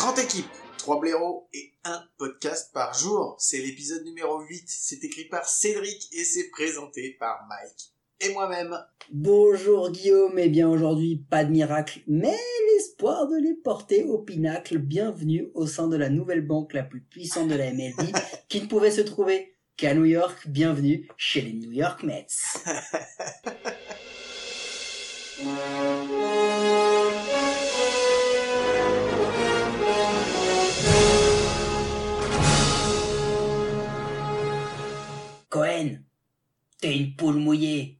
30 équipes, 3 blaireaux et un podcast par jour. C'est l'épisode numéro 8. C'est écrit par Cédric et c'est présenté par Mike et moi-même. Bonjour Guillaume, et bien aujourd'hui pas de miracle, mais l'espoir de les porter au pinacle. Bienvenue au sein de la nouvelle banque la plus puissante de la MLB, qui ne pouvait se trouver qu'à New York. Bienvenue chez les New York Mets. t'es une poule mouillée.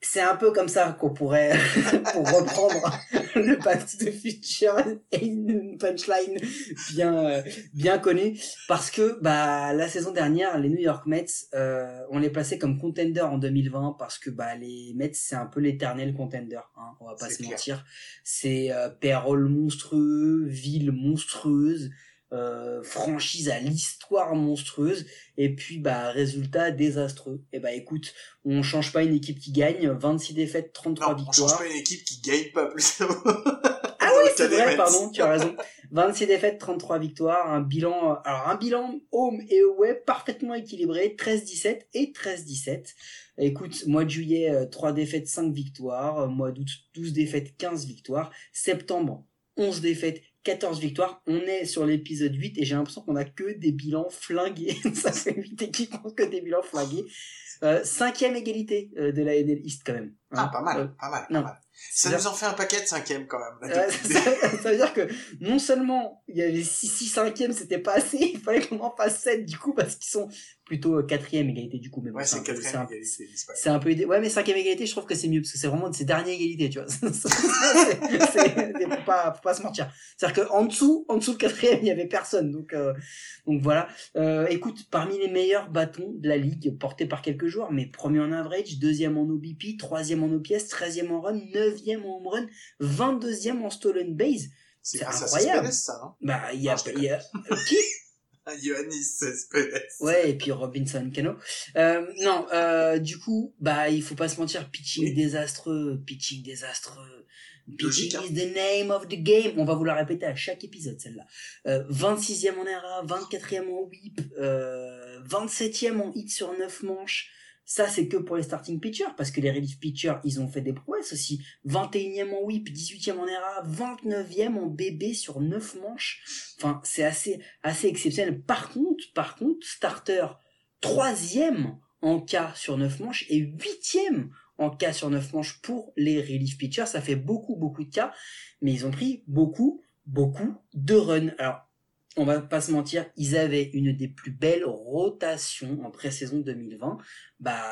C'est un peu comme ça qu'on pourrait, pour reprendre le Back de Future et une punchline bien, bien connue, parce que bah la saison dernière, les New York Mets, euh, on les plaçait comme contender en 2020 parce que bah les Mets c'est un peu l'éternel contender, hein, on va pas se clair. mentir. C'est euh, payroll monstrueux, ville monstrueuse, euh, franchise à l'histoire monstrueuse et puis bah résultat désastreux. Et bah écoute on change pas une équipe qui gagne 26 défaites 33 Non, on change victoires pas une équipe qui gagne pas plus. ah oui c'est vrai pardon tu as raison. 26 défaites 33 victoires un bilan euh, alors un bilan home et away parfaitement équilibré 13-17 et 13-17 écoute mois de juillet euh, 3 défaites 5 victoires. Euh, mois d'août 12 défaites 15 victoires. Septembre 11 défaites 14 victoires, on est sur l'épisode 8 et j'ai l'impression qu'on a que des bilans flingués. Ça fait 8 équipes qui ont que des bilans flingués. Euh, cinquième égalité euh, de la NL East quand même. Ah, Hein. pas mal, Euh, pas mal, pas non. mal. Ça nous en fait un paquet de cinquième quand même. là, ça, veut dire que non seulement il y avait 6 6 5e, c'était pas assez, il fallait qu'on en fasse 7 du coup parce qu'ils sont plutôt 4e égalité du coup. Mais bon, Ouais, c'est quatrième égalité. c'est un peu idée. Ouais, mais cinquième égalité, je trouve que c'est mieux parce que c'est vraiment de ces dernières égalités, tu vois. Faut pas, faut pas se mentir. C'est-à-dire qu'en dessous, en dessous le quatrième, il y avait personne. Donc, euh, donc voilà. Euh, écoute, parmi les meilleurs bâtons de la ligue, portés par quelques joueurs, mais premier en average, deuxième en OBP, troisième en OPS, treizième en run, en home run, vingt-deuxième en stolen base. C'est incroyable. Ça, Bah, il y a, Non, y a, euh, qui? Ah, Ioannis Cespedes. Ouais, et puis Robinson Cano. Euh, non, euh, du coup, bah, il faut pas se mentir, pitching Oui. désastreux, pitching désastreux. Pitching hein. is the name of the game. On va vous la répéter à chaque épisode, celle-là. Euh, 26e en ERA, 24e en whip, euh, 27e en hit sur 9 manches. Ça, c'est que pour les starting pitchers, parce que les relief pitchers, ils ont fait des prouesses aussi. 21e en whip, 18e en ERA, 29e en BB sur 9 manches. Enfin, c'est assez, assez exceptionnel. Par contre, par contre, starter troisième en cas sur 9 manches et huitième en cas sur 9 manches pour les relief pitchers. Ça fait beaucoup, beaucoup de cas, mais ils ont pris beaucoup, beaucoup de runs. Alors, on va pas se mentir, ils avaient une des plus belles rotations en pré-saison 2020. Bah,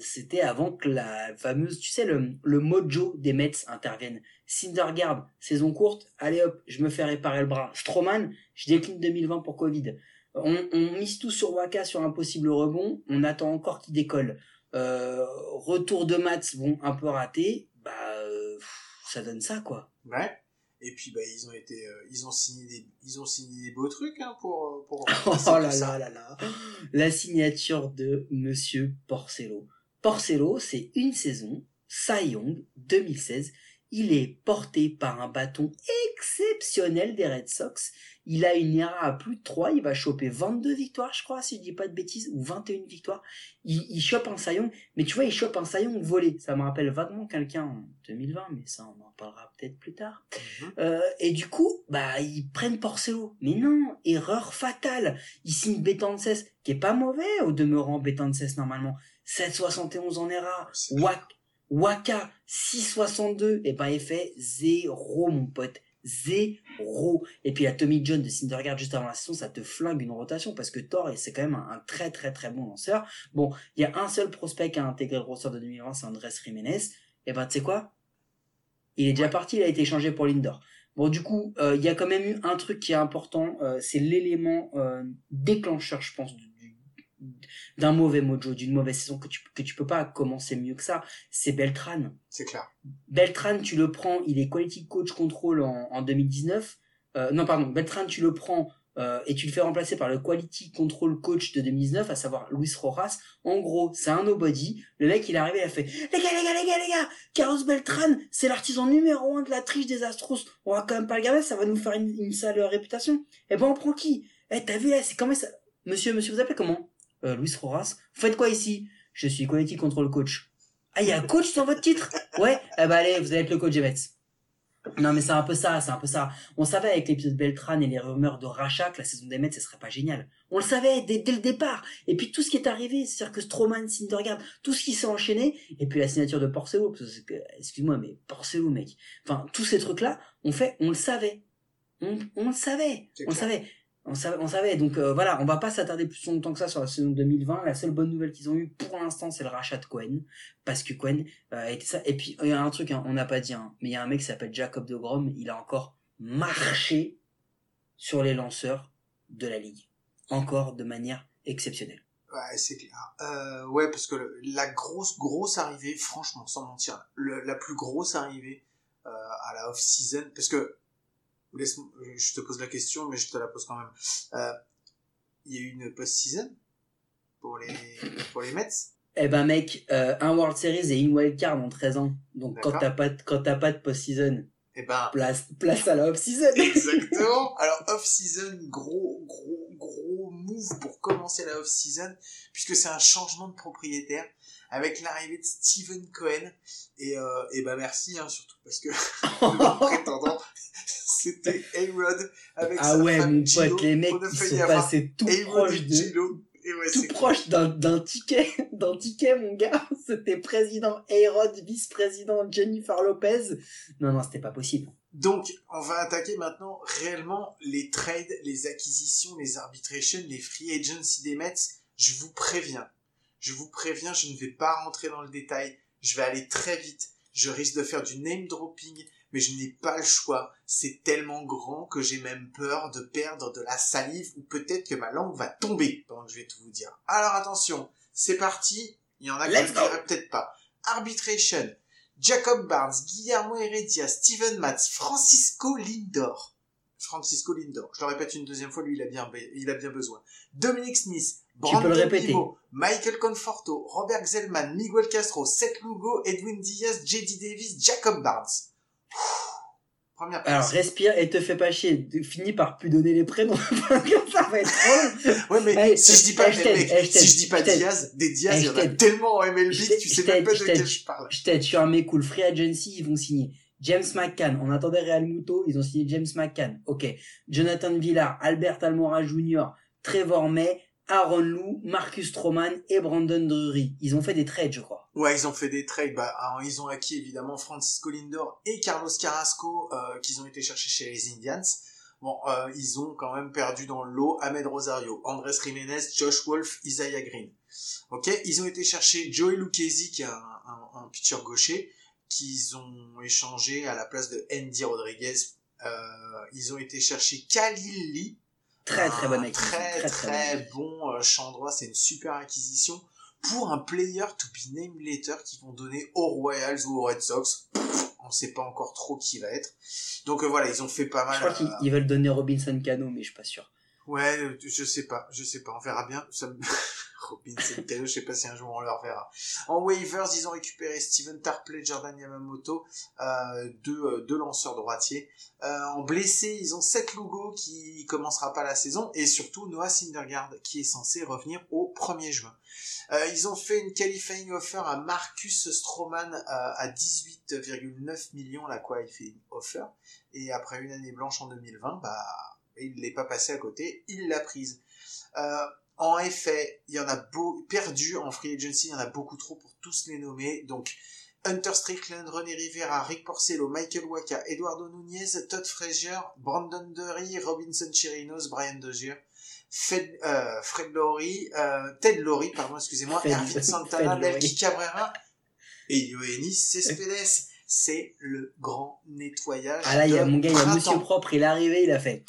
c'était avant que la fameuse, tu sais, le, le mojo des Mets intervienne. Syndergaard, saison courte, allez hop, je me fais réparer le bras. Stroman, je décline 2020 pour Covid. On, on mise tout sur Waka sur un possible rebond, on attend encore qu'il décolle. Euh, retour de Mats, bon, un peu raté, bah, euh, ça donne ça, quoi. Ouais. Et puis bah ils ont été, euh, ils ont signé des, ils ont signé des beaux trucs hein, pour euh, pour. Oh là là là là. La signature de Monsieur Porcello. Porcello, c'est une saison, Cy Young 2016. Il est porté par un bâton exceptionnel des Red Sox. Il a une ERA à plus de 3. Il va choper 22 victoires, je crois, si je dis pas de bêtises, ou 21 victoires. Il, il chope un Young, mais tu vois, il chope un Young volé. Ça me rappelle vaguement quelqu'un en 2020, mais ça, on en parlera peut-être plus tard. Mhm. Euh, et du coup, bah, ils prennent Porcello. Mais non, erreur fatale. Ils signent Betances, qui est pas mauvais au demeurant Betances normalement. 7,71 en ERA. Wak- Waka, 6,62. Et ben, il fait zéro, mon pote. Zéro. Et puis la Tommy John de Syndergaard juste avant la saison, ça te flingue une rotation parce que Thor, c'est quand même un, un très très très bon lanceur. Bon, il y a un seul prospect qui a intégré le roster de 2020, c'est Andrés Jiménez. Et ben, tu sais quoi? Il est déjà parti, il a été échangé pour Lindor. Bon, du coup, euh, il y a quand même eu un truc qui est important, euh, c'est l'élément euh, déclencheur, je pense, du- d'un mauvais mojo, d'une mauvaise saison que tu que tu peux pas commencer mieux que ça. C'est Beltran. C'est clair. Beltran, tu le prends, il est quality coach control en, en 2019. Euh, non, pardon, Beltran, tu le prends euh, et tu le fais remplacer par le quality control coach de 2019, à savoir Luis Rojas. En gros, c'est un nobody. Le mec, il est arrivé, il a fait Les gars, les gars, les gars, les gars Carlos Beltran, c'est l'artisan numéro un de la triche des Astros. On va quand même pas le garder, ça va nous faire une, une sale réputation. Eh ben, on prend qui? Eh, t'as vu là, c'est comment ça Monsieur, monsieur, vous appelez comment? Euh, Luis Rojas. Vous faites quoi ici? Je suis quality control coach. Ah, il y a un coach dans votre titre? Ouais, eh ben allez, vous allez être le coach des Mets. Non, mais c'est un peu ça, c'est un peu ça. On savait avec l'épisode Beltran et les rumeurs de rachat que la saison des Mets, ce serait pas génial. On le savait dès, dès le départ. Et puis tout ce qui est arrivé, c'est-à-dire que Stroman, Syndergaard, tout ce qui s'est enchaîné, et puis la signature de Porcelo, excuse-moi, mais Porcelo, mec. Enfin, tous ces trucs-là, on fait, on le savait. On, on le savait. On le savait. On savait, on savait. Donc euh, voilà, on va pas s'attarder plus longtemps que ça sur la saison 2020. La seule bonne nouvelle qu'ils ont eue pour l'instant, c'est le rachat de Cohen, parce que Cohen euh, a été ça. Et puis il y a un truc, hein, on n'a pas dit, hein, mais il y a un mec qui s'appelle Jacob de Grom. Il a encore marché sur les lanceurs de la ligue, encore de manière exceptionnelle. Ouais, c'est clair. Euh, ouais, parce que la grosse, grosse arrivée, franchement, sans mentir, la plus grosse arrivée euh, à la off-season, parce que, laisse je te pose la question, mais je te la pose quand même. Euh, Il y a eu une post-season pour les, pour les Mets? Eh ben mec, euh, un World Series et une wild card en 13 ans. Donc quand t'as pas de, quand t'as pas de post-season, Eh ben, place place à la off-season. Exactement. Alors off-season, gros, gros, gros move pour commencer la off-season, puisque c'est un changement de propriétaire avec l'arrivée de Steven Cohen. Et, euh, et bah merci hein, surtout parce que le prétendant c'était A-Rod avec Ah sa ouais, femme mon Gino. pote, les mecs failli sont passés tout proche de, Gino. Et ouais, tout proche d'un, d'un ticket, d'un ticket, mon gars. C'était président A-Rod, vice-président Jennifer Lopez. Non, non, c'était pas possible. Donc, on va attaquer maintenant réellement les trades, les acquisitions, les arbitrations, les free agency des Mets. Je vous préviens. Je vous préviens, je ne vais pas rentrer dans le détail. Je vais aller très vite. Je risque de faire du name dropping, mais je n'ai pas le choix. C'est tellement grand que j'ai même peur de perdre de la salive ou peut-être que ma langue va tomber pendant que je vais tout vous dire. Alors attention, c'est parti. Il y en a qui Let's ne peut-être pas. Arbitration. Jacob Barnes, Guillermo Heredia, Steven Matz, Francisco Lindor. Francisco Lindor. Je le répète une deuxième fois, lui, il a bien, il a bien besoin. Dominic Smith, peux le Brandon répéter. Michael Conforto, Robert Xellman, Miguel Castro, Seth Lugo, Edwin Diaz, JD Davis, Jacob Barnes. Première place. Alors, respire et te fais pas chier. Finis par plus donner les prénoms. Ça va être. Ouais, mais si je dis pas, je mec, si je dis pas. Diaz, des Diaz, il y en a tellement en MLB que tu sais même pas de quel je parle. Je t'aide, je suis un mec cool. Free Agency, ils vont signer. James McCann, on attendait Real Muto, ils ont signé James McCann. Ok. Jonathan Villar, Albert Almora Jr., Trevor May, Aaron Lou, Marcus Stroman et Brandon Drury. Ils ont fait des trades, je crois. Ouais, ils ont fait des trades. Bah, alors, ils ont acquis évidemment Francisco Lindor et Carlos Carrasco, euh, qu'ils ont été chercher chez les Indians. Bon, euh, ils ont quand même perdu dans le lot Ahmed Rosario, Andrés Jiménez, Josh Wolf, Isaiah Green. Ok, ils ont été chercher Joey Lucchesi, qui est un, un, un pitcher gaucher, qu'ils ont échangé à la place de Andy Rodriguez. Euh, ils ont été chercher Khalil Lee, Très très bonne un acquisition. Très très, très bon euh, champ droit, c'est une super acquisition pour un player to be named later qui vont donner aux Royals ou aux Red Sox. Pff, on sait pas encore trop qui va être. Donc euh, voilà, ils ont fait pas mal. Je crois qu'ils euh, ils veulent donner Robinson Cano, mais je suis pas sûr. Ouais, euh, je sais pas, je sais pas, on verra bien. Ça me... Sais pas si un jour on le. En waivers, ils ont récupéré Steven Tarpley, Jordan Yamamoto, euh, deux, euh, deux lanceurs droitiers. Euh, en blessé, ils ont Seth Lugo qui commencera pas la saison et surtout Noah Syndergaard qui est censé revenir au 1er juin. Ils ont fait une qualifying offer à Marcus Stroman à 18,9 millions la qualifying offer et après une année blanche en 2020, bah il l'est pas passé à côté, il l'a prise. En effet, il y en a beau, perdu en free agency, il y en a beaucoup trop pour tous les nommer. Donc, Hunter Strickland, René Rivera, Rick Porcello, Michael Waka, Eduardo Nunez, Todd Frazier, Brandon Dury, Robinson Chirinos, Brian Dozier, Fred, euh, Fred Laurie, euh, Ted Laurie, pardon, excusez-moi, Ervin Santana. Melky Cabrera et Yoenis Cespedes. c'est le grand nettoyage. Ah là, il y a mon gars, il y a. Monsieur Propre, il est arrivé, il a fait.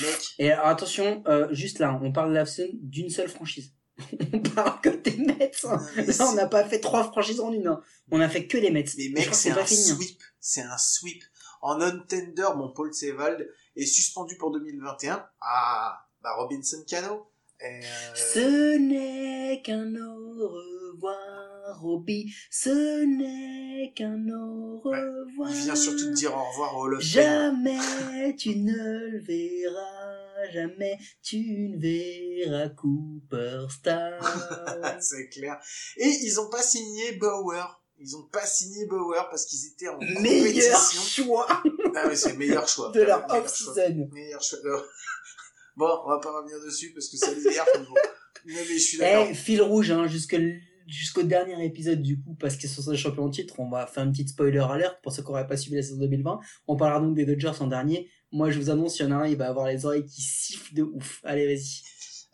Mec, Et attention, euh, juste là, on parle de l'Afson d'une seule franchise. on parle que des Mets. hein. Non, mais Là, on n'a pas fait trois franchises en une. hein. On a fait que les Mets. Mais mec, c'est pas un hein. sweep. C'est un sweep. En on-tender, mon Paul Sevald est suspendu pour 2021. Ah, bah Robinson Cano. Et, euh, Ce n'est qu'un au revoir, Robbie. Ce n'est qu'un au revoir. il vient surtout de dire au revoir au Fame. Jamais tu ne le verras, jamais tu ne verras Cooperstar. c'est clair. Et ils ont pas signé Bauer. Ils ont pas signé Bauer parce qu'ils étaient en Meilleur compétition. choix Ah oui, c'est le meilleur choix. de leur off-season. Meilleur choix. Bon, on va pas revenir dessus parce que ça énerve. mais bon. Non, mais je suis d'accord. Eh, fil rouge, hein, jusque jusqu'au dernier épisode du coup, parce qu'ils sont champions de titre, on va faire une petite spoiler alert pour ceux qui n'auraient pas suivi la saison 2020. On parlera donc des Dodgers en dernier. Moi, je vous annonce, il y en a un, il va avoir les oreilles qui sifflent de ouf. Allez, vas-y.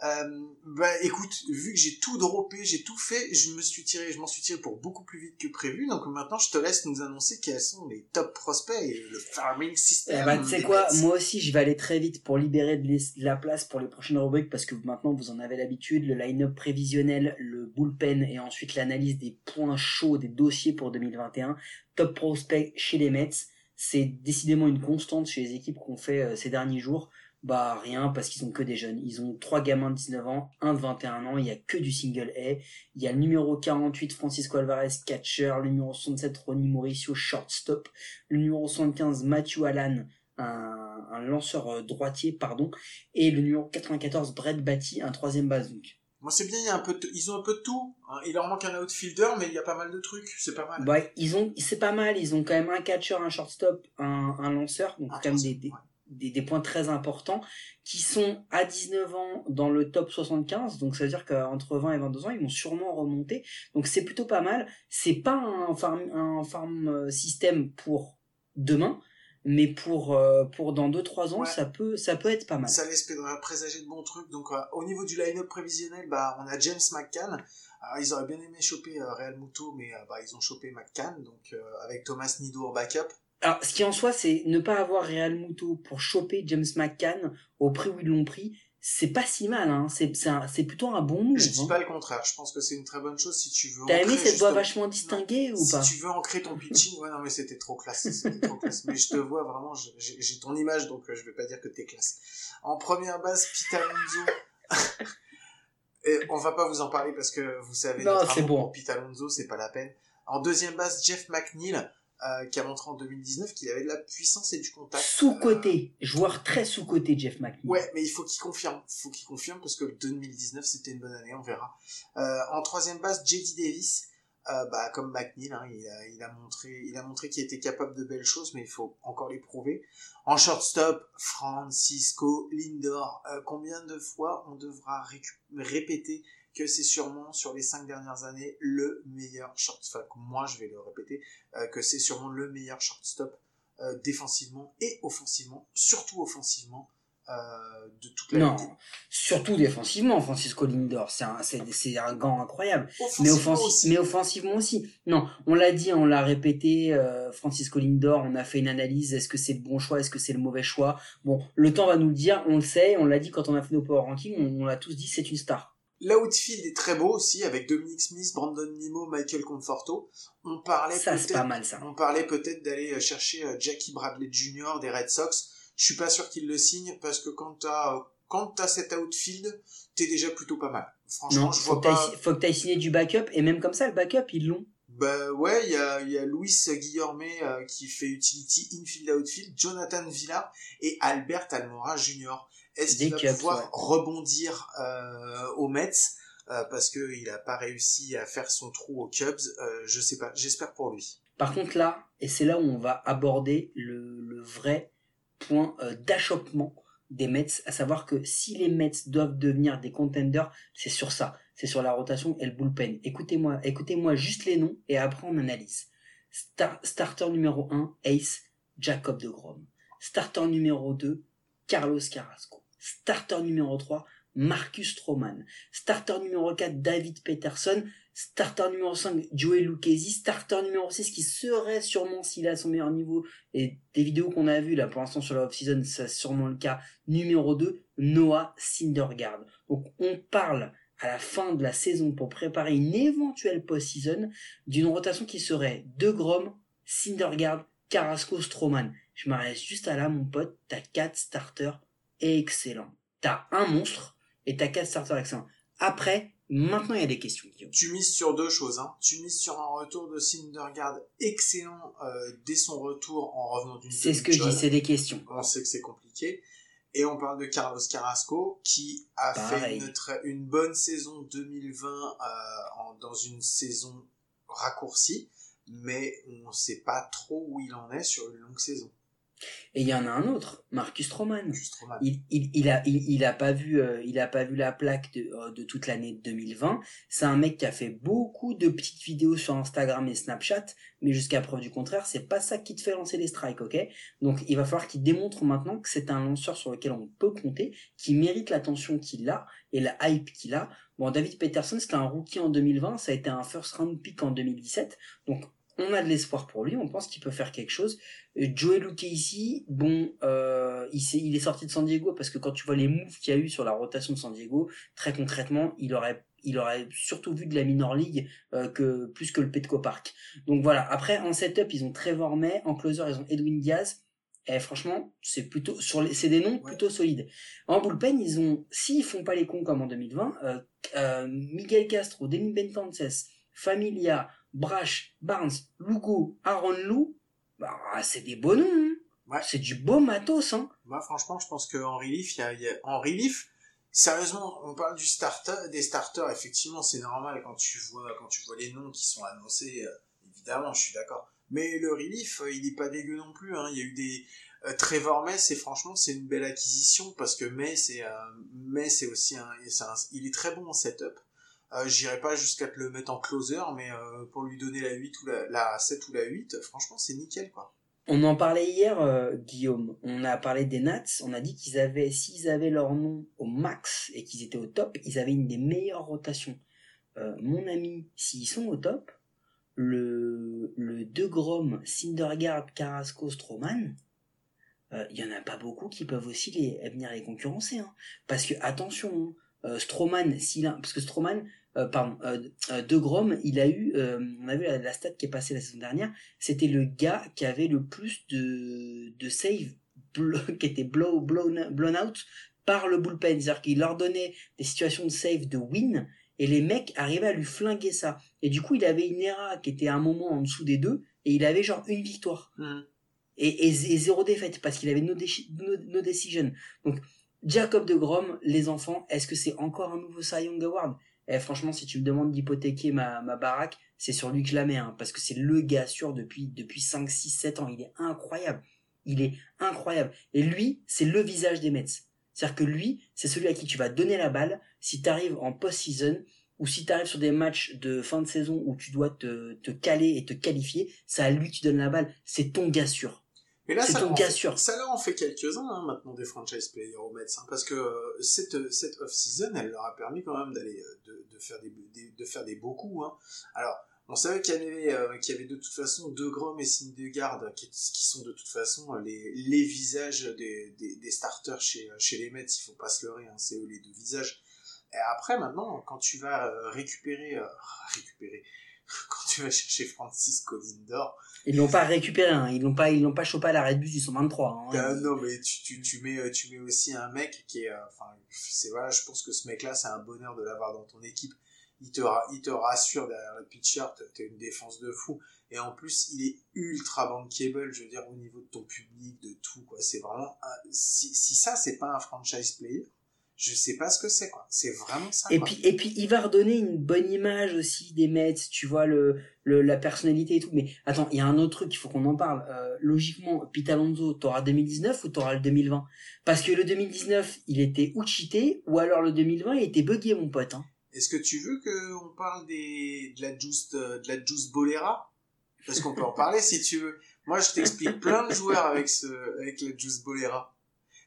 Euh, bah écoute, vu que j'ai tout droppé, j'ai tout fait, je me suis tiré, je m'en suis tiré pour beaucoup plus vite que prévu. Donc maintenant, je te laisse nous annoncer quels sont les top prospects et le farming system. Eh ben, tu sais quoi, moi aussi, je vais aller très vite pour libérer de la place pour les prochaines rubriques parce que maintenant, vous en avez l'habitude. Le line-up prévisionnel, le bullpen et ensuite l'analyse des points chauds, des dossiers pour 2021. Top prospect chez les Mets. C'est décidément une constante chez les équipes qu'on fait euh, ces derniers jours. Bah rien parce qu'ils ont que des jeunes. Ils ont trois gamins de 19 ans, un de 21 ans, il y a que du single A. Il y a le numéro 48 Francisco Alvarez catcher, le numéro 67 Ronnie Mauricio shortstop, le numéro 75 Matthew Allan un, un lanceur euh, droitier pardon et le numéro 94 Brett Batty un troisième base donc. Moi c'est bien, il y a un peu de- ils ont un peu de tout. hein. Il leur manque un outfielder, mais il y a pas mal de trucs, c'est pas mal. Bah, ils ont c'est pas mal, ils ont quand même un catcher, un shortstop, un, un lanceur donc Ah, quand même des, des, ouais. Des, des points très importants qui sont à 19 ans dans le top 75 donc ça veut dire qu'entre 20 et 22 ans ils vont sûrement remonter donc c'est plutôt pas mal c'est pas un farm un farm euh, système pour demain mais pour euh, pour dans 2 3 ans Ouais. ça peut ça peut être pas mal Ça laisse présager de bons trucs. Donc euh, au niveau du line-up prévisionnel, bah on a James McCann. Alors, ils auraient bien aimé choper euh, Real Muto, mais bah, ils ont chopé McCann, donc avec Thomas Nido en backup. Alors, ce qui en soi, c'est ne pas avoir Real Muto pour choper James McCann au prix où ils l'ont pris, c'est pas si mal, hein. C'est, plutôt un bon move. Je dis hein. pas le contraire. Je pense que c'est une très bonne chose si tu veux. T'as aimé cette voix vachement distinguée ou si pas tu veux ancrer ton pitching, ouais, non, mais c'était trop classe. C'était trop classe. Mais je te vois vraiment, j'ai ton image, donc euh, je vais pas dire que t'es classe. En première base, Pete Alonso. Et on va pas vous en parler parce que vous savez, Non, notre c'est amour bon. pour c'est pas la peine. En deuxième base, Jeff McNeil, euh, qui a montré en 2019 qu'il avait de la puissance et du contact. Sous-côté, joueur très sous-côté, Jeff McNeil. Ouais, mais il faut qu'il confirme. Il faut qu'il confirme parce que 2019 c'était une bonne année, on verra. Euh, en troisième base, JD Davis, euh, bah comme McNeil, hein, il, a, il a montré, il a montré qu'il était capable de belles choses, mais il faut encore les prouver. En shortstop, Francisco Lindor. Euh, combien de fois on devra répéter que c'est sûrement sur les cinq dernières années le meilleur shortstop. Moi je vais le répéter euh, que c'est sûrement le meilleur shortstop euh, défensivement et offensivement, surtout offensivement, euh, de toute la Non, ligue. surtout défensivement, Francisco Lindor, c'est un, c'est, un gant incroyable. Mais, offensi- aussi. mais offensivement aussi. Non, on l'a dit, on l'a répété, euh, Francisco Lindor, on a fait une analyse, est-ce que c'est le bon choix, est-ce que c'est le mauvais choix? Bon, le temps va nous le dire, on le sait, on l'a dit quand on a fait nos power rankings, on, on l'a tous dit, c'est une star. L'outfield est très beau aussi, avec Dominic Smith, Brandon Nimo, Michael Conforto. On parlait peut-être, on parlait peut-être d'aller euh, chercher euh, Jackie Bradley Jr. des Red Sox. Je suis pas sûr qu'il le signe parce que quand t'as, euh, quand t'as cet outfield, t'es déjà plutôt pas mal. Franchement, Non, je vois pas. faut que t'ailles signer du backup, et même comme ça, le backup, ils l'ont. Bah ouais, il y a, il y a Luis Guillormet euh, qui fait utility infield outfield, Jonathan Villar et Albert Almora Jr. Est-ce qu'il va pouvoir ouais. rebondir euh, aux Mets euh, parce que il a pas réussi à faire son trou aux Cubs euh, Je sais pas, j'espère pour lui. Par contre là, et c'est là où on va aborder le, le vrai point d'achoppement des Mets, à savoir que si les Mets doivent devenir des contenders, c'est sur ça, c'est sur la rotation et le bullpen. Écoutez-moi, écoutez-moi juste les noms et après on analyse. Star- starter numéro 1, Ace, Jacob de Grom. Starter numéro 2, Carlos Carrasco. Starter numéro 3, Marcus Stroman. Starter numéro 4, David Peterson. Starter numéro 5, Joey Lucchesi. Starter numéro 6, qui serait sûrement, s'il à son meilleur niveau, et des vidéos qu'on a vues là pour l'instant sur la off-season, c'est sûrement le cas, numéro 2, Noah Syndergaard. Donc on parle à la fin de la saison pour préparer une éventuelle post-season d'une rotation qui serait De Grom, Syndergaard, Carrasco, Stroman. Je m'arrête juste à là, mon pote, t'as 4 starters excellents. T'as un monstre et t'as 4 starters excellents. Après, maintenant il y a des questions, Guillaume. Tu mises sur deux choses. Hein. Tu mises sur un retour de Syndergaard excellent euh, dès son retour en revenant d'une C'est ce que je dis, c'est des questions. On sait que c'est compliqué. Et on parle de Carlos Carrasco qui a Pareil. fait une, très- une bonne saison 2020 euh, en- dans une saison raccourcie, mais on ne sait pas trop où il en est sur une longue saison. Et il y en a un autre, Marcus Stroman. Il, il, il a il, il a pas vu euh, il a pas vu la plaque de, euh, de toute l'année 2020. C'est un mec qui a fait beaucoup de petites vidéos sur Instagram et Snapchat, mais jusqu'à preuve du contraire, c'est pas ça qui te fait lancer les strikes, ok? Donc il va falloir qu'il démontre maintenant que c'est un lanceur sur lequel on peut compter, qui mérite l'attention qu'il a et la hype qu'il a. Bon, David Peterson, c'était un rookie en 2020, ça a été un first round pick en 2017, donc on a de l'espoir pour lui, on pense qu'il peut faire quelque chose. Euh, Joey Lucchesi, bon, euh, il, est sorti de San Diego parce que quand tu vois les moves qu'il y a eu sur la rotation de San Diego, très concrètement, il aurait, il aurait surtout vu de la minor league euh, que plus que le Petco Park. Donc voilà. Après, en setup, ils ont Trevor May, en closer, ils ont Edwin Diaz. Et franchement, c'est plutôt sur les, c'est des noms Ouais. plutôt solides. En bullpen, ils ont, s'ils font pas les cons comme en 2020, euh, euh, Miguel Castro, Denis Bentances, Familia, Brash, Barnes, Lugo, Aaron Lou, bah, c'est des beaux noms. hein. Ouais. C'est du beau matos, hein. Moi, franchement, je pense qu'en relief, il y a, il y a- en relief, sérieusement, on parle du starter, des starters, effectivement, c'est normal quand tu vois, quand tu vois les noms qui sont annoncés, euh, évidemment, je suis d'accord. Mais le relief, euh, il est pas dégueu non plus, hein. Il y a eu des, euh, Trevor May, c'est franchement, c'est une belle acquisition parce que May, c'est, May, c'est aussi un- il est très bon en setup. Euh, J'irai pas jusqu'à te le mettre en closer, mais euh, pour lui donner la 8 ou la, la 7 ou la 8, franchement, c'est nickel, quoi. On en parlait hier, euh, Guillaume. On a parlé des Nats. On a dit qu'ils avaient, s'ils avaient leur nom au max et qu'ils étaient au top, ils avaient une des meilleures rotations. Euh, mon ami, s'ils sont au top, le, le De Grom, Syndergaard, Carrasco, Stroman, euh, il y en a pas beaucoup qui peuvent aussi les, venir les concurrencer. Hein. Parce que, attention, hein, euh, Stroman, parce que Stroman, euh, pardon, euh, euh, De Grom, il a eu, euh, on a vu la, la stat qui est passée la saison dernière, c'était le gars qui avait le plus de, de save qui était blow, blown, blown out par le bullpen. C'est-à-dire qu'il leur donnait des situations de save de win et les mecs arrivaient à lui flinguer ça. Et du coup, il avait une ERA qui était à un moment en dessous des deux et il avait genre une victoire et, et, et zéro défaite parce qu'il avait no, déci- no, no decision. Donc, Jacob de Grom, les enfants, est-ce que c'est encore un nouveau Cy Young Award? Eh, franchement, si tu me demandes d'hypothéquer ma, ma baraque, c'est sur lui que je la mets, hein, parce que c'est le gars sûr depuis, depuis 5, 6, 7 ans. Il est incroyable. Il est incroyable. Et lui, c'est le visage des Mets. C'est-à-dire que lui, c'est celui à qui tu vas donner la balle si tu arrives en post-season ou si tu arrives sur des matchs de fin de saison où tu dois te, te caler et te qualifier, c'est à lui que tu donnes la balle. C'est ton gars sûr. Mais là, ça, ton leur en gars fait- ça leur en fait quelques-uns hein, maintenant des franchise players aux Mets, hein, parce que euh, cette, cette off-season, elle leur a permis quand même d'aller euh, de, de faire des, des- de faire des beaux coups. Hein. Alors, on savait qu'il y avait euh, qu'il y avait de toute façon De Grom et Syndergaard qui, qui sont de toute façon les, les visages des, des, des starters chez chez les Mets. Il faut pas se leurrer, hein, c'est eux les deux visages. Et après, maintenant, quand tu vas récupérer, euh, récupérer, quand tu vas chercher Francis Colindor, Ils l'ont pas récupéré, hein. ils l'ont pas, ils l'ont pas chopé à la Redbus du 123. Hein. Ah, non, mais tu, tu, tu mets, euh, tu mets aussi un mec qui est, euh, enfin, c'est voilà, je pense que ce mec-là, c'est un bonheur de l'avoir dans ton équipe. Il te, il te rassure derrière le pitcher, t'as t'as une défense de fou. Et en plus, il est ultra bankable, je veux dire, au niveau de ton public, de tout, quoi. C'est vraiment, un- si, si ça, c'est pas un franchise player, je sais pas ce que c'est, quoi. C'est vraiment ça, Et quoi. puis, et puis, il va redonner une bonne image aussi des Mets, tu vois, le, le, la personnalité et tout. Mais attends, il y a un autre truc, il faut qu'on en parle. Euh, logiquement, Pete Alonso, t'auras 2019 ou t'auras le 2020 Parce que le 2019, il était ou cheaté, ou alors le 2020, il était buggé, mon pote. Hein. Est-ce que tu veux qu'on parle des, de la juice, de, de la juice Bolera? Parce qu'on peut en parler si tu veux. Moi, je t'explique plein de joueurs avec ce, avec la juice Bolera.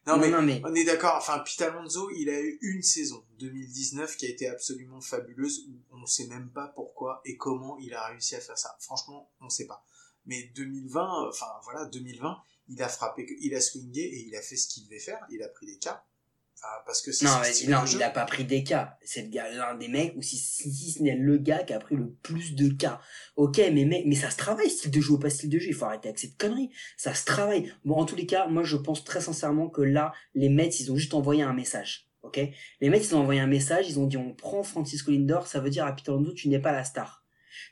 Non, mais, non, mais on est d'accord. Enfin, Pete Alonso, il a eu une saison 2019 qui a été absolument fabuleuse où on sait même pas pourquoi et comment il a réussi à faire ça. Franchement, on sait pas. Mais 2020, enfin voilà, 2020, il a frappé, il a swingé et il a fait ce qu'il devait faire. Il a pris des cas. Enfin, parce que c'est non, mais, non, il a pas pris des cas. C'est le gars, l'un des mecs, ou si, si, si ce n'est le gars qui a pris le plus de cas. Ok, mais mec, mais ça se travaille, style de jeu ou pas style de jeu. Il faut arrêter avec cette connerie. Ça se travaille. Bon, en tous les cas, moi, je pense très sincèrement que là, les Mets, ils ont juste envoyé un message. Ok? Les Mets, ils ont envoyé un message. Ils ont dit, on prend Francisco Lindor. Ça veut dire à Peter tu n'es pas la star.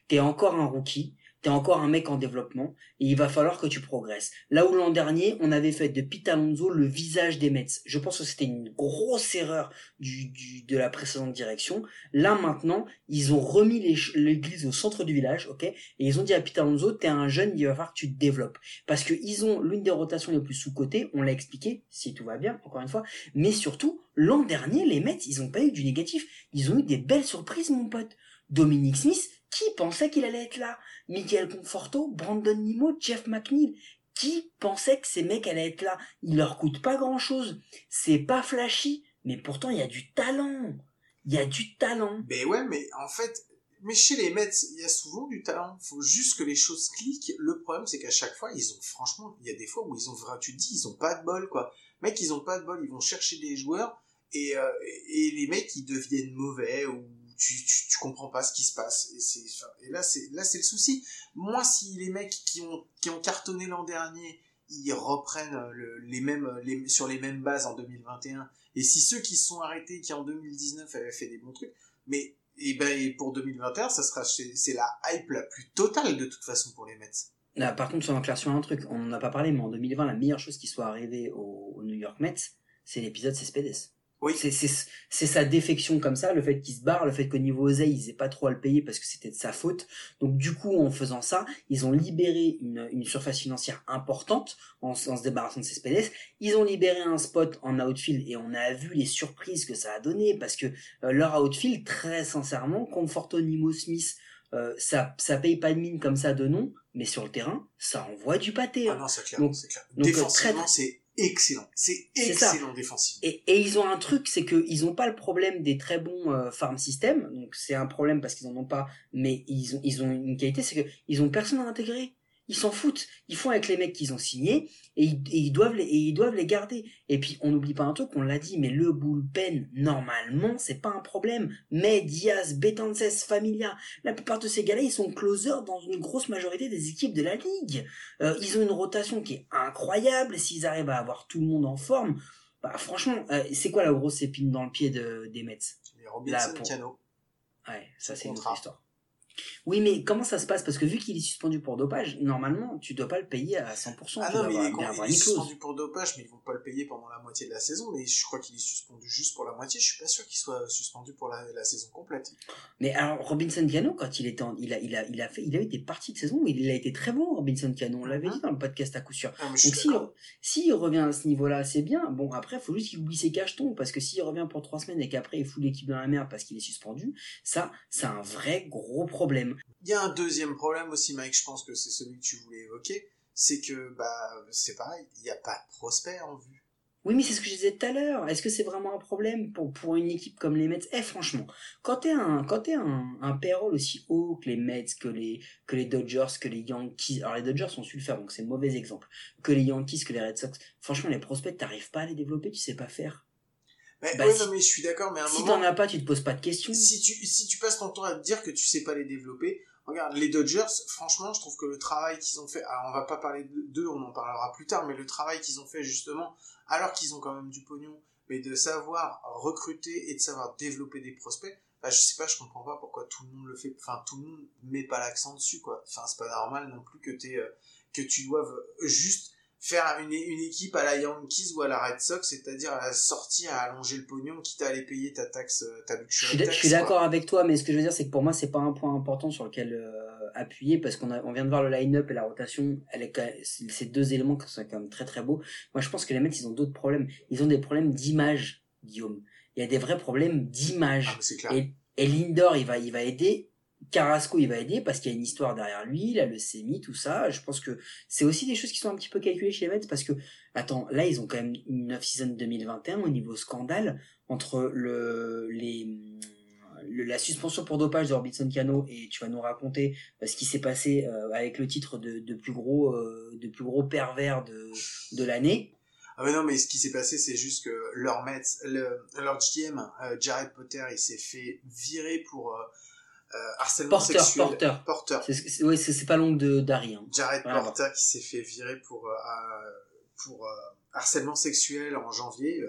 T'es encore un rookie. T'es encore un mec en développement et il va falloir que tu progresses. Là où l'an dernier, on avait fait de Pete Alonso le visage des Mets. Je pense que c'était une grosse erreur du, de la précédente direction. Là maintenant, ils ont remis l'église au centre du village, ok? Et ils ont dit à Pete Alonso, t'es un jeune, il va falloir que tu te développes. Parce que ils ont l'une des rotations les plus sous-cotées, on l'a expliqué, si tout va bien, encore une fois. Mais surtout, l'an dernier, les Mets, ils ont pas eu du négatif. Ils ont eu des belles surprises, mon pote. Dominic Smith, qui pensait qu'il allait être là? Michael Conforto, Brandon Nimmo, Jeff McNeil. Qui pensait que ces mecs allaient être là? Ils leur coûtent pas grand chose. C'est pas flashy, mais pourtant il y a du talent. Il y a du talent. Ben ouais, mais en fait, mais chez les Mets, il y a souvent du talent. Faut juste que les choses cliquent. Le problème, c'est qu'à chaque fois, ils ont, franchement, il y a des fois où ils ont, tu te dis, ils ont pas de bol, quoi. Mec, ils ont pas de bol, ils vont chercher des joueurs, et, euh, et les mecs, ils deviennent mauvais, ou tu, tu, comprends pas ce qui se passe. Et c'est, et là, c'est, là, c'est le souci. Moi, si les mecs qui ont, qui ont cartonné l'an dernier, ils reprennent euh, le- les mêmes, les, sur les mêmes bases en 2021, et si ceux qui se sont arrêtés, qui en 2019 avaient fait des bons trucs, mais et ben et pour 2021, ça sera c'est la hype la plus totale de toute façon pour les Mets. Là, par contre, soyons clairs sur un truc. On n'en a pas parlé, mais en 2020, la meilleure chose qui soit arrivée au, au New York Mets, c'est l'épisode Cespedes. Oui. C'est, c'est, c'est sa défection comme ça, le fait qu'il se barre, le fait qu'au niveau oseille, ils aient pas trop à le payer parce que c'était de sa faute. Donc, du coup, en faisant ça, ils ont libéré une, une surface financière importante en, en se débarrassant de Cespedes. Ils ont libéré un spot en outfield et on a vu les surprises que ça a donné parce que euh, leur outfield, très sincèrement, Conforto Nimo Smith, euh, ça, ça paye pas de mine comme ça de nom, mais sur le terrain, ça envoie du pâté. Ah hein. non, c'est clair, Donc- c'est clair. donc, euh, Défensivement, très- c'est excellent. C'est excellent défensivement. Et, et ils ont un truc, c'est que ils ont pas le problème des très bons euh, farm systems, donc c'est un problème parce qu'ils en ont pas, mais ils ont ils ont une qualité, c'est que ils ont personne à intégrer. Ils s'en foutent. Ils font avec les mecs qu'ils ont signés et ils, et ils doivent les et ils doivent les garder. Et puis on n'oublie pas un truc, on l'a dit, mais le bullpen normalement c'est pas un problème. Mais Diaz, Betances, Familia, la plupart de ces gars-là ils sont closers dans une grosse majorité des équipes de la ligue. Euh, ils ont une rotation qui est incroyable. S'ils arrivent à avoir tout le monde en forme, bah, franchement, euh, c'est quoi la grosse épine dans le pied de, des Mets? Les Robinson Là, pour- Cano. Ouais, ça c'est une autre histoire. Oui, mais comment ça se passe? Parce que vu qu'il est suspendu pour dopage, normalement, tu dois pas le payer à 100%. Ah non, mais il est, il suspendu pour dopage, mais ils vont pas le payer pendant la moitié de la saison. Mais je crois qu'il est suspendu juste pour la moitié. Je suis pas sûr qu'il soit suspendu pour la, la saison complète. Mais alors, Robinson Cano, quand il était en, il a, il a, il a fait, il a eu des parties de saison où il a été très bon, Robinson Cano. On l'avait Mhm. dit dans le podcast à coup sûr. Ah, Donc s'il d'accord. s'il revient à ce niveau-là, c'est bien. Bon, après, faut juste qu'il oublie ses cachetons, parce que s'il revient pour trois semaines et qu'après il fout l'équipe dans la merde parce qu'il est suspendu, ça, c'est un vrai gros problème. Il y a un deuxième problème aussi, Mike. Je pense que c'est celui que tu voulais évoquer. C'est que, bah, c'est pareil. Il n'y a pas de prospect en vue. Oui, mais c'est ce que je disais tout à l'heure. Est-ce que c'est vraiment un problème pour, pour une équipe comme les Mets? Eh, franchement, quand t'es un, quand t'es un, un payroll aussi haut que les Mets, que les, que les Dodgers, que les Yankees, alors les Dodgers ont su le faire, donc c'est mauvais exemple, que les Yankees, que les Red Sox, franchement, les prospects, t'arrives pas à les développer, tu sais pas faire. Mais, Bah, ouais, si- non, mais je suis d'accord, mais à un Si moment, t'en as pas, tu te poses pas de questions. si tu, si tu passes ton temps à te dire que tu sais pas les développer, regarde, les Dodgers, franchement, je trouve que le travail qu'ils ont fait, alors on va pas parler de- d'eux, on en parlera plus tard, mais le travail qu'ils ont fait justement, alors qu'ils ont quand même du pognon, mais de savoir recruter et de savoir développer des prospects, bah, je sais pas, je comprends pas pourquoi tout le monde le fait, enfin, tout le monde met pas l'accent dessus, quoi. Enfin, c'est pas normal non plus que t'aies, euh, que tu doives juste faire une, une équipe à la Yankees ou à la Red Sox, c'est-à-dire à la sortie, à allonger le pognon, quitte à aller payer ta taxe, euh, ta luxury je suis d'accord avec toi, mais ce que je veux dire, c'est que pour moi, c'est pas un point important sur lequel euh, appuyer parce qu'on on vient de voir le line-up et la rotation. Elle est quand même- ces deux éléments qui sont quand même très très beaux. Moi, je pense que les Mets, ils ont d'autres problèmes. Ils ont des problèmes d'image, Guillaume. Il y a des vrais problèmes Ah, d'image. clair. Et, et Lindor, il va, il va aider Carrasco, il va aider parce qu'il y a une histoire derrière lui, la leucémie, tout ça. Je pense que c'est aussi des choses qui sont un petit peu calculées chez les Mets parce que, attends, là, ils ont quand même une off-season 2021 au niveau scandale entre le, les, le- la suspension pour dopage de Robinson Cano et tu vas nous raconter euh, ce qui s'est passé euh, avec le titre de, de plus gros, euh, de plus gros pervers de, de l'année. Ah mais non, mais ce qui s'est passé, c'est juste que leur Mets, le, leur GM, Jared Potter, il s'est fait virer pour euh, harcèlement Porter, sexuel. Porter. Porter. C'est, c'est, pas l'ongle de Dari. Hein. Jared Voilà. Porter qui s'est fait virer pour, euh, euh, pour euh, harcèlement sexuel en janvier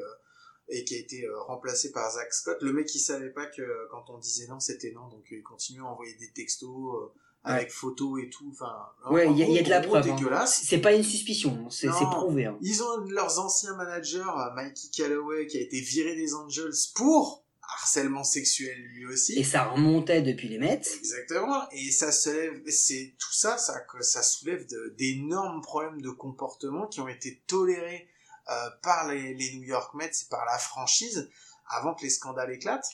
et qui a été remplacé par Zach Scott. Le mec, il savait pas que quand on disait non, c'était non, donc il continue à envoyer des textos avec photos et tout. Enfin, Ouais, il y, a- il y a de la preuve. hein. C'est pas une suspicion, hein. c'est, prouvé. Hein. Ils ont leurs anciens managers, Mikey Callaway, qui a été viré des Angels pour harcèlement sexuel lui aussi. Et ça remontait depuis les Mets. Exactement. Et ça se lève, c'est tout ça, ça, ça soulève d'énormes problèmes de comportement qui ont été tolérés euh, par les, les New York Mets, et par la franchise, avant que les scandales éclatent.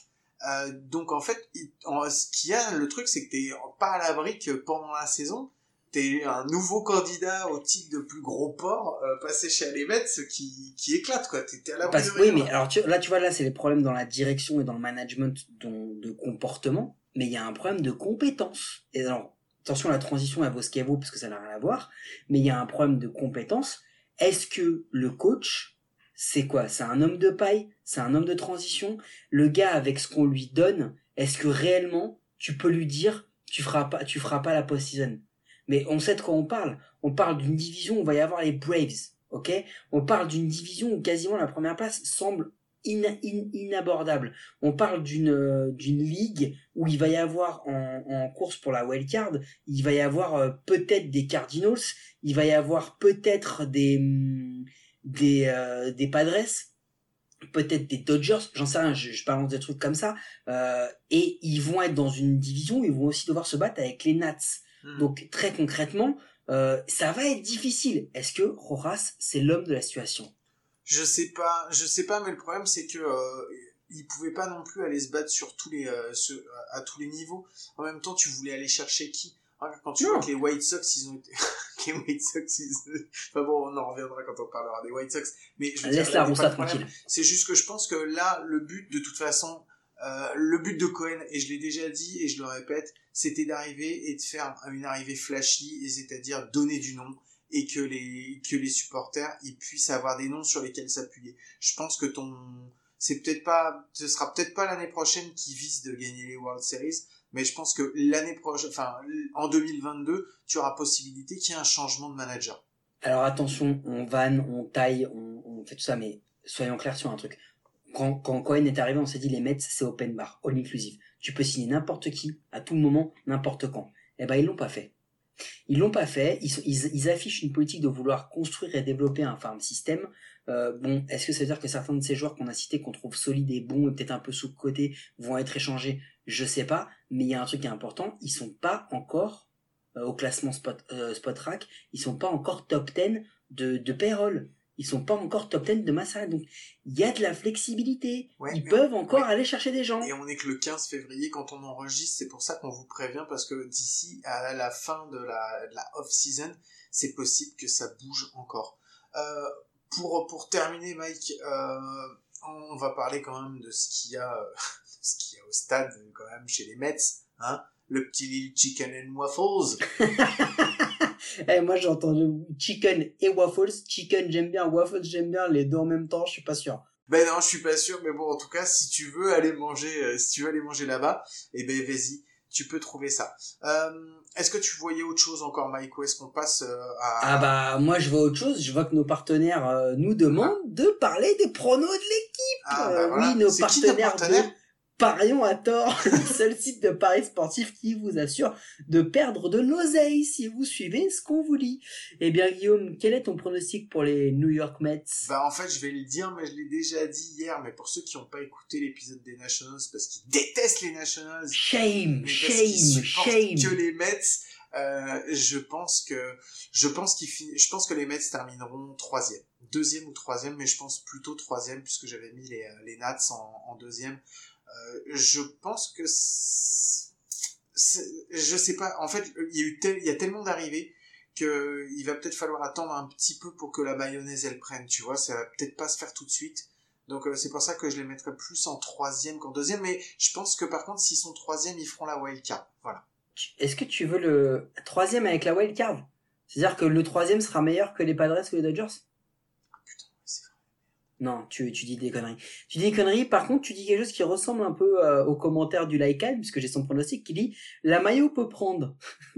Euh, donc en fait, il- en- ce qu'il y a, le truc, c'est que t'es pas à l'abri que pendant la saison, t'es un nouveau candidat au titre de plus gros port euh, passé chez Mets qui, qui éclate quoi. T'es à l'abri Parce, oui, mais alors tu, là, tu vois, là, c'est les problèmes dans la direction et dans le management dont- de comportement, mais il y a un problème de compétence. Et alors, attention, la transition, elle vaut ce qu'elle vaut, parce que ça n'a rien à voir, mais il y a un problème de compétence. Est-ce que le coach, c'est quoi? C'est un homme de paille? C'est un homme de transition? Le gars, avec ce qu'on lui donne, est-ce que réellement, tu peux lui dire, tu feras pas, tu feras pas la post-season? Mais on sait de quoi on parle. On parle d'une division où il va y avoir les Braves, ok? On parle d'une division où quasiment la première place semble in- in- inabordable. On parle d'une euh, d'une ligue où il va y avoir en, en course pour la wild card, il va y avoir euh, peut-être des Cardinals, il va y avoir peut-être des hum, des euh, des Padres, peut-être des Dodgers, j'en sais rien, je, je balance des trucs comme ça, et ils vont être dans une division où ils vont aussi devoir se battre avec les Nats. Hmm. Donc très concrètement, euh, ça va être difficile. Est-ce que Rojas, c'est l'homme de la situation? Je sais pas, je sais pas, mais le problème c'est que euh, ils pouvaient pas non plus aller se battre sur tous les, euh, sur- à tous les niveaux. En même temps, tu voulais aller chercher qui? Hein, Quand tu Non. vois que les White Sox, ils ont été, les White Sox, ils... enfin bon, on en reviendra quand on parlera des White Sox. Mais je veux Laisse dire, la il tranquille. C'est juste que je pense que là, le but, de toute façon, euh, le but de Cohen, et je l'ai déjà dit et je le répète, c'était d'arriver et de faire une arrivée flashy, c'est-à-dire donner du nom et que les supporters ils puissent avoir des noms sur lesquels s'appuyer. Je pense que ton c'est peut-être pas ce sera peut-être pas l'année prochaine qui vise de gagner les World Series, mais je pense que l'année prochaine enfin en 2022, tu auras possibilité qu'il y ait un changement de manager. Alors attention, on vanne, on taille, on fait tout ça, mais soyons clairs sur un truc. Quand, Cohen est arrivé, on s'est dit les Mets, c'est open bar, all inclusive. Tu peux signer n'importe qui, à tout moment, n'importe quand. Eh ben ils l'ont pas fait. Ils l'ont pas fait. Ils affichent une politique de vouloir construire et développer un farm system. Euh, bon, est-ce que ça veut dire que certains de ces joueurs qu'on a cités, qu'on trouve solides et bons et peut-être un peu sous côté, vont être échangés? Je sais pas. Mais il y a un truc qui est important. Ils sont pas encore euh, au classement spot, euh, spot rack. Ils sont pas encore top 10 de, de payroll. Ils sont pas encore top 10 de salariale. Donc, il y a de la flexibilité. Ouais, Ils peuvent on- encore ouais. aller chercher des gens. Et on est que le 15 février quand on enregistre, c'est pour ça qu'on vous prévient parce que d'ici à la fin de la, de la off-season, c'est possible que ça bouge encore. Euh, pour, pour terminer, Mike, euh, on va parler quand même de ce qu'il y a, euh, ce qu'il y a au stade quand même chez les Mets, hein, le petit Lil Chicken and Waffles. Eh, moi, j'ai entendu chicken et waffles. Chicken, j'aime bien. Waffles, j'aime bien. Les deux en même temps, je suis pas sûr. Ben non, je suis pas sûr, mais bon, en tout cas, si tu veux aller manger, euh, si tu veux aller manger là-bas, eh ben vas-y, tu peux trouver ça. Euh, est-ce que tu voyais autre chose encore, Mike, ou est-ce qu'on passe euh, à... Ah bah, moi, je vois autre chose. Je vois que nos partenaires euh, nous demandent de parler des pronos de l'équipe. Ah, bah voilà. Oui, nos C'est qui nos partenaires, partenaires? de Parions à tort, le seul site de paris sportif qui vous assure de perdre de l'oseille si vous suivez ce qu'on vous lit. Eh bien, Guillaume, quel est ton pronostic pour les New York Mets? Bah en fait je vais le dire mais je l'ai déjà dit hier mais pour ceux qui n'ont pas écouté l'épisode des Nationals parce qu'ils détestent les Nationals Shame, shame, shame. que les Mets euh, je pense que je pense qu'ils fin- je pense que les Mets termineront troisième deuxième ou troisième mais je pense plutôt troisième puisque j'avais mis les, les Nats en, en deuxième Euh, je pense que je sais pas. En fait, il y a tellement d'arrivées que il va peut-être falloir attendre un petit peu pour que la mayonnaise elle prenne. Tu vois, ça va peut-être pas se faire tout de suite. Donc euh, c'est pour ça que je les mettrais plus en troisième qu'en deuxième. Mais je pense que par contre, s'ils sont troisième, ils feront la wildcard. Voilà. Est-ce que tu veux le troisième avec la wild card? C'est-à-dire que le troisième sera meilleur que les Padres ou les Dodgers? Non, tu, tu dis des conneries. Tu dis des conneries, par contre, tu dis quelque chose qui ressemble un peu euh, au commentaire du Lycan, puisque j'ai son pronostic, qui dit « La maillot peut prendre ».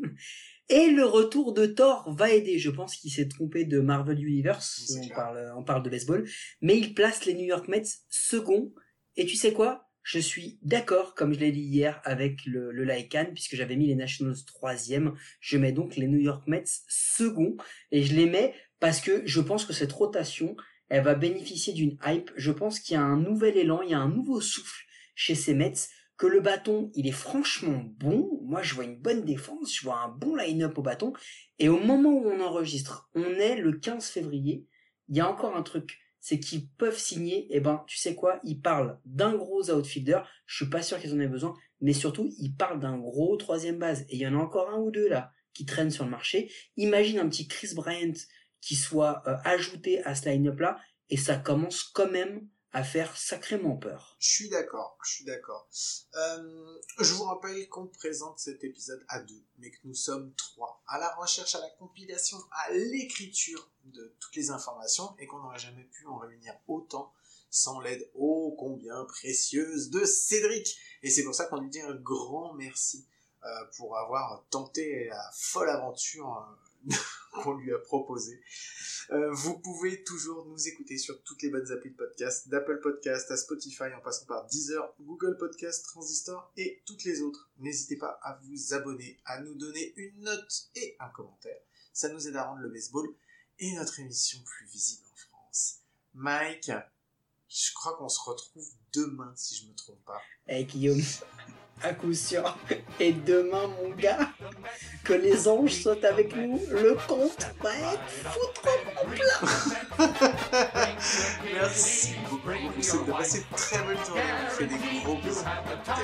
Et le retour de Thor va aider. Je pense qu'il s'est trompé de Marvel Universe, on clair. parle, on parle de baseball. Mais il place les New York Mets second. Et tu sais quoi? Je suis d'accord, comme je l'ai dit hier avec le, le Lycan, puisque j'avais mis les Nationals troisième. Je mets donc les New York Mets second. Et je les mets parce que je pense que cette rotation, elle va bénéficier d'une hype. Je pense qu'il y a un nouvel élan, il y a un nouveau souffle chez ces Mets, que le bâton, il est franchement bon. Moi, je vois une bonne défense, je vois un bon line-up au bâton. Et au moment où on enregistre, on est le 15 février, il y a encore un truc, c'est qu'ils peuvent signer, et ben, tu sais quoi, ils parlent d'un gros outfielder, je suis pas sûr qu'ils en aient besoin, mais surtout, ils parlent d'un gros troisième base. Et il y en a encore un ou deux là, qui traînent sur le marché. Imagine un petit Chris Bryant qui soit euh, ajouté à ce line-up là, et ça commence quand même à faire sacrément peur. Je suis d'accord, je suis d'accord. Euh, je vous rappelle qu'on présente cet épisode à deux, mais que nous sommes trois, à la recherche, à la compilation, à l'écriture de toutes les informations, et qu'on n'aurait jamais pu en réunir autant sans l'aide ô combien précieuse de Cédric. Et c'est pour ça qu'on lui dit un grand merci euh, pour avoir tenté la folle aventure qu'on lui a proposée. Euh, vous pouvez toujours nous écouter sur toutes les bonnes applis de podcast, d'Apple Podcast à Spotify en passant par Deezer, Google Podcast, Transistor et toutes les autres. N'hésitez pas à vous abonner, à nous donner une note et un commentaire. Ça nous aide à rendre le baseball et notre émission plus visible en France. Mike, je crois qu'on se retrouve demain si je me trompe pas. Eh Guillaume, à coup sûr. Et demain, mon gars, que les anges soient avec nous, le compte va être foutrement plein. Merci beaucoup. Vous de passer très bonne journée. Je fais des gros bisous. Ciao.